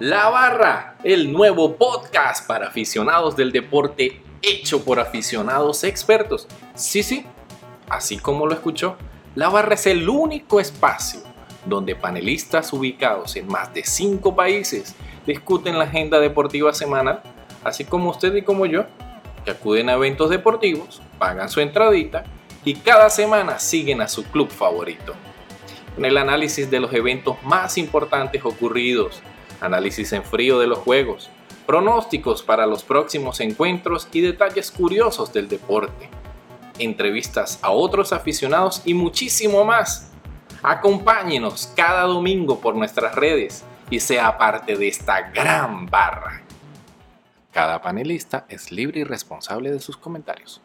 La Barra, el nuevo podcast para aficionados del deporte hecho por aficionados expertos. Sí, sí, así como lo escuchó, La Barra es el único espacio donde panelistas ubicados en más de cinco países discuten la agenda deportiva semanal, así como usted y como yo, que acuden a eventos deportivos, pagan su entradita y cada semana siguen a su club favorito. En el análisis de los eventos más importantes ocurridos, análisis en frío de los juegos, pronósticos para los próximos encuentros y detalles curiosos del deporte, entrevistas a otros aficionados y muchísimo más. Acompáñenos cada domingo por nuestras redes y sea parte de esta gran barra. Cada panelista es libre y responsable de sus comentarios.